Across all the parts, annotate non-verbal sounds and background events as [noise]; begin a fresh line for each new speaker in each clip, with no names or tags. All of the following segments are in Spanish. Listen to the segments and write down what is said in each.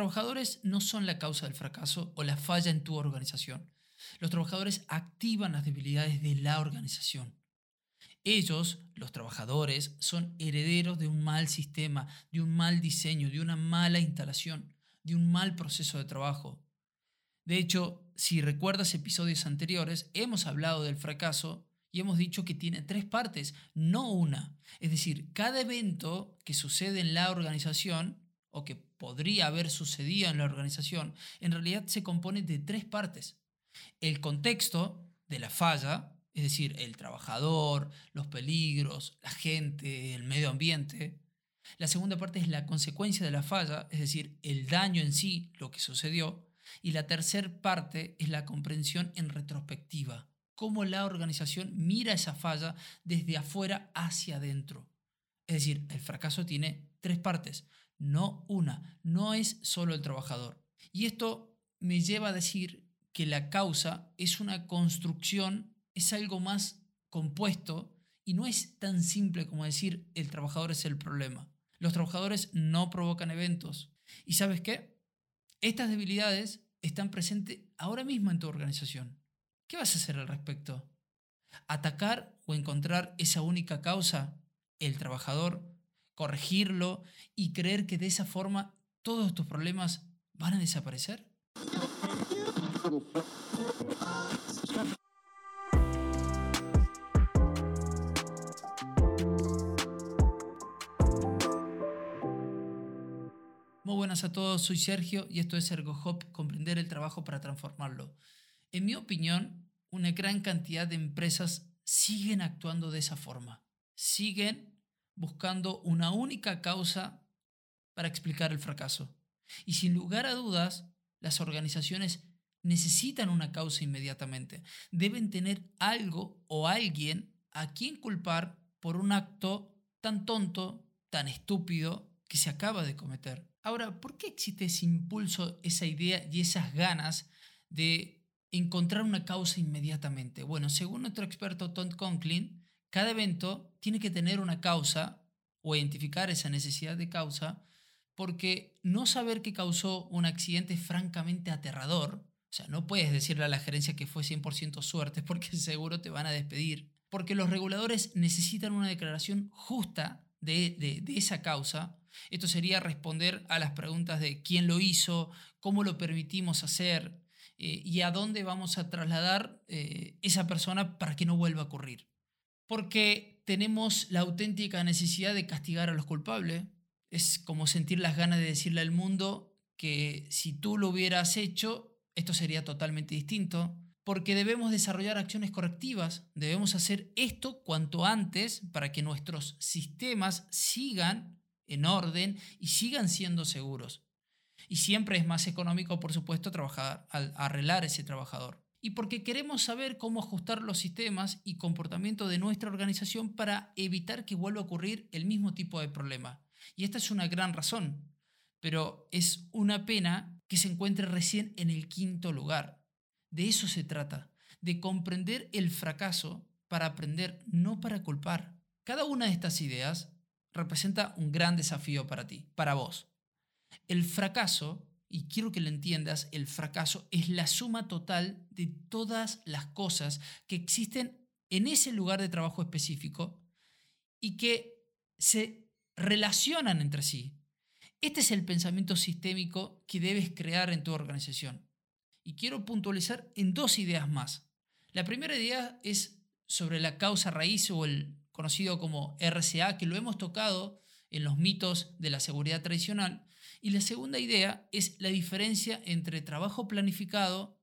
trabajadores no son la causa del fracaso o la falla en tu organización. Los trabajadores activan las debilidades de la organización. Ellos, los trabajadores, son herederos de un mal sistema, de un mal diseño, de una mala instalación, de un mal proceso de trabajo. De hecho, si recuerdas episodios anteriores, hemos hablado del fracaso y hemos dicho que tiene tres partes, no una. Es decir, cada evento que sucede en la organización o que podría haber sucedido en la organización, en realidad se compone de tres partes. El contexto de la falla, es decir, el trabajador, los peligros, la gente, el medio ambiente. La segunda parte es la consecuencia de la falla, es decir, el daño en sí, lo que sucedió. Y la tercera parte es la comprensión en retrospectiva, cómo la organización mira esa falla desde afuera hacia adentro. Es decir, el fracaso tiene tres partes, no una, no es solo el trabajador. Y esto me lleva a decir que la causa es una construcción es algo más compuesto y no es tan simple como decir el trabajador es el problema. Los trabajadores no provocan eventos. ¿Y sabes qué? Estas debilidades están presentes ahora mismo en tu organización. ¿Qué vas a hacer al respecto? ¿Atacar o encontrar esa única causa, el trabajador, corregirlo y creer que de esa forma todos tus problemas van a desaparecer? Muy buenas a todos, soy Sergio y esto es ErgoHop, comprender el trabajo para transformarlo. En mi opinión, una gran cantidad de empresas siguen actuando de esa forma. Siguen buscando una única causa para explicar el fracaso. Y sin lugar a dudas, las organizaciones necesitan una causa inmediatamente. Deben tener algo o alguien a quien culpar por un acto tan tonto, tan estúpido que se acaba de cometer. Ahora, ¿por qué existe ese impulso, esa idea y esas ganas de encontrar una causa inmediatamente? Bueno, según nuestro experto Tom Conklin, cada evento tiene que tener una causa o identificar esa necesidad de causa, porque no saber qué causó un accidente es francamente aterrador. O sea, no puedes decirle a la gerencia que fue 100% suerte porque [laughs] seguro te van a despedir. Porque los reguladores necesitan una declaración justa de, de esa causa esto sería responder a las preguntas de quién lo hizo, cómo lo permitimos hacer eh, y a dónde vamos a trasladar eh, esa persona para que no vuelva a ocurrir. Porque tenemos la auténtica necesidad de castigar a los culpables. Es como sentir las ganas de decirle al mundo que si tú lo hubieras hecho, esto sería totalmente distinto porque debemos desarrollar acciones correctivas, debemos hacer esto cuanto antes para que nuestros sistemas sigan en orden y sigan siendo seguros. Y siempre es más económico, por supuesto, trabajar, arreglar ese trabajador. Y porque queremos saber cómo ajustar los sistemas y comportamiento de nuestra organización para evitar que vuelva a ocurrir el mismo tipo de problema. Y esta es una gran razón, pero es una pena que se encuentre recién en el quinto lugar. De eso se trata, de comprender el fracaso para aprender, no para culpar. Cada una de estas ideas representa un gran desafío para ti, para vos. El fracaso, y quiero que lo entiendas, el fracaso es la suma total de todas las cosas que existen en ese lugar de trabajo específico y que se relacionan entre sí. Este es el pensamiento sistémico que debes crear en tu organización. Y quiero puntualizar en dos ideas más. La primera idea es sobre la causa raíz o el conocido como RCA, que lo hemos tocado en los mitos de la seguridad tradicional. Y la segunda idea es la diferencia entre trabajo planificado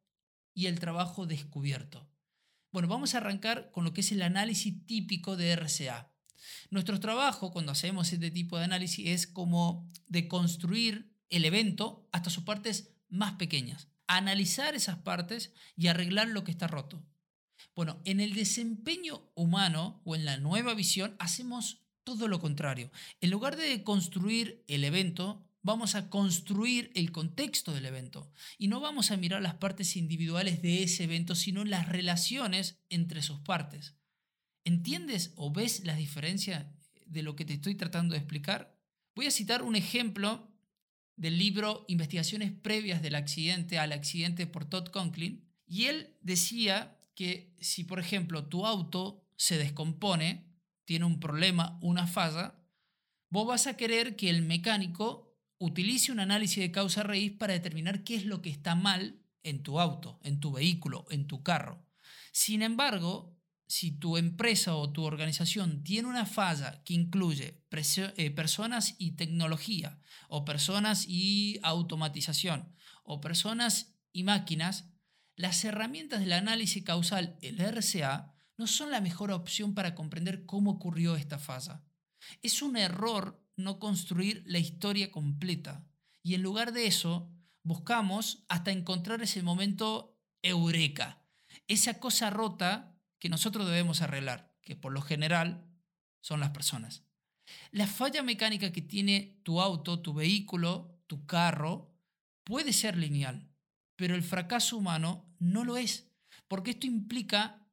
y el trabajo descubierto. Bueno, vamos a arrancar con lo que es el análisis típico de RCA. Nuestro trabajo cuando hacemos este tipo de análisis es como de construir el evento hasta sus partes más pequeñas, analizar esas partes y arreglar lo que está roto. Bueno, en el desempeño humano o en la nueva visión hacemos todo lo contrario. En lugar de construir el evento, vamos a construir el contexto del evento. Y no vamos a mirar las partes individuales de ese evento, sino las relaciones entre sus partes. ¿Entiendes o ves la diferencia de lo que te estoy tratando de explicar? Voy a citar un ejemplo del libro Investigaciones previas del accidente al accidente por Todd Conklin, y él decía que si, por ejemplo, tu auto se descompone, tiene un problema, una falla, vos vas a querer que el mecánico utilice un análisis de causa raíz para determinar qué es lo que está mal en tu auto, en tu vehículo, en tu carro. Sin embargo, si tu empresa o tu organización tiene una falla que incluye eh, personas y tecnología, o personas y automatización, o personas y máquinas, las herramientas del análisis causal, el RCA, no son la mejor opción para comprender cómo ocurrió esta falla. Es un error no construir la historia completa. Y en lugar de eso, buscamos hasta encontrar ese momento eureka, esa cosa rota que nosotros debemos arreglar, que por lo general son las personas. La falla mecánica que tiene tu auto, tu vehículo, tu carro, puede ser lineal, pero el fracaso humano no lo es, porque esto implica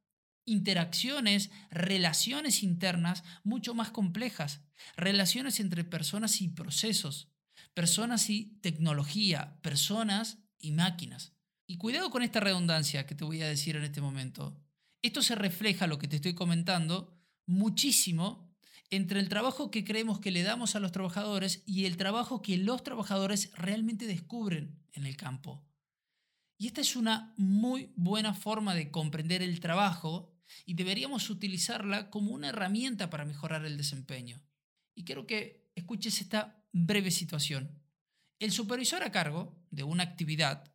interacciones, relaciones internas mucho más complejas, relaciones entre personas y procesos, personas y tecnología, personas y máquinas. Y cuidado con esta redundancia que te voy a decir en este momento. Esto se refleja, lo que te estoy comentando, muchísimo entre el trabajo que creemos que le damos a los trabajadores y el trabajo que los trabajadores realmente descubren en el campo. Y esta es una muy buena forma de comprender el trabajo y deberíamos utilizarla como una herramienta para mejorar el desempeño. Y quiero que escuches esta breve situación. El supervisor a cargo de una actividad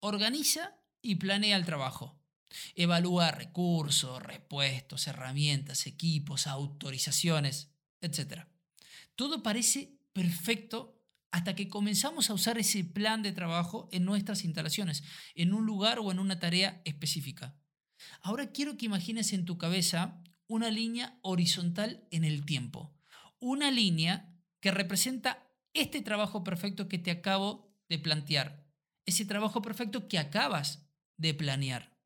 organiza y planea el trabajo. Evalúa recursos, repuestos, herramientas, equipos, autorizaciones, etc. Todo parece perfecto hasta que comenzamos a usar ese plan de trabajo en nuestras instalaciones, en un lugar o en una tarea específica. Ahora quiero que imagines en tu cabeza una línea horizontal en el tiempo. Una línea que representa este trabajo perfecto que te acabo de plantear. Ese trabajo perfecto que acabas de planear.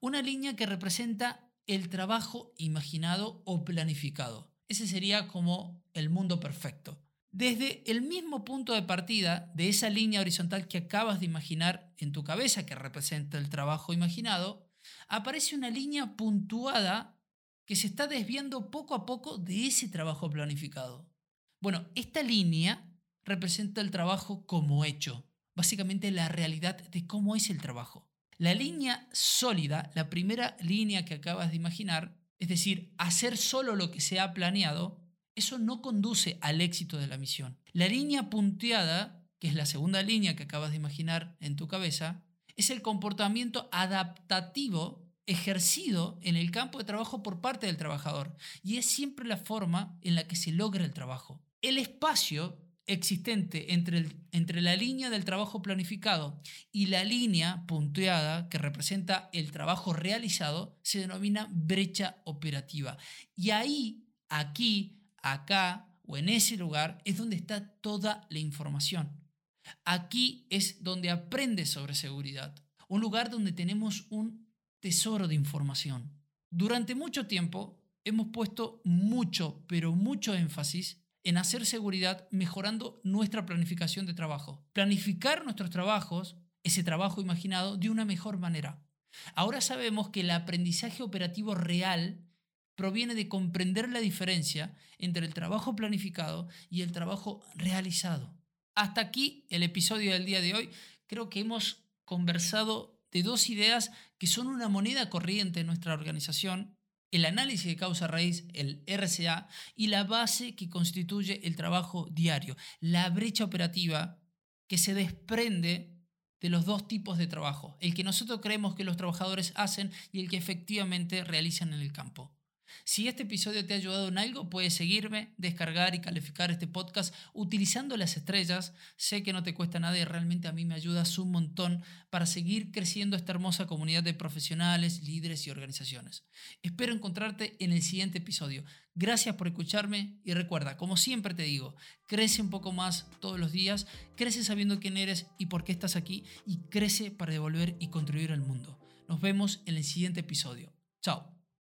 Una línea que representa el trabajo imaginado o planificado. Ese sería como el mundo perfecto. Desde el mismo punto de partida de esa línea horizontal que acabas de imaginar en tu cabeza, que representa el trabajo imaginado, aparece una línea puntuada que se está desviando poco a poco de ese trabajo planificado. Bueno, esta línea representa el trabajo como hecho, básicamente la realidad de cómo es el trabajo. La línea sólida, la primera línea que acabas de imaginar, es decir, hacer solo lo que se ha planeado, eso no conduce al éxito de la misión. La línea punteada, que es la segunda línea que acabas de imaginar en tu cabeza, es el comportamiento adaptativo ejercido en el campo de trabajo por parte del trabajador y es siempre la forma en la que se logra el trabajo. El espacio existente entre, entre la línea del trabajo planificado y la línea punteada que representa el trabajo realizado se denomina brecha operativa. Y ahí, aquí, acá o en ese lugar es donde está toda la información. Aquí es donde aprendes sobre seguridad, un lugar donde tenemos un tesoro de información. Durante mucho tiempo hemos puesto mucho, pero mucho énfasis en hacer seguridad mejorando nuestra planificación de trabajo. Planificar nuestros trabajos, ese trabajo imaginado, de una mejor manera. Ahora sabemos que el aprendizaje operativo real proviene de comprender la diferencia entre el trabajo planificado y el trabajo realizado. Hasta aquí el episodio del día de hoy. Creo que hemos conversado de dos ideas que son una moneda corriente en nuestra organización, el análisis de causa raíz, el RCA, y la base que constituye el trabajo diario, la brecha operativa que se desprende de los dos tipos de trabajo, el que nosotros creemos que los trabajadores hacen y el que efectivamente realizan en el campo. Si este episodio te ha ayudado en algo, puedes seguirme, descargar y calificar este podcast utilizando las estrellas. Sé que no te cuesta nada y realmente a mí me ayudas un montón para seguir creciendo esta hermosa comunidad de profesionales, líderes y organizaciones. Espero encontrarte en el siguiente episodio. Gracias por escucharme y recuerda, como siempre te digo, crece un poco más todos los días, crece sabiendo quién eres y por qué estás aquí y crece para devolver y contribuir al mundo. Nos vemos en el siguiente episodio. Chao.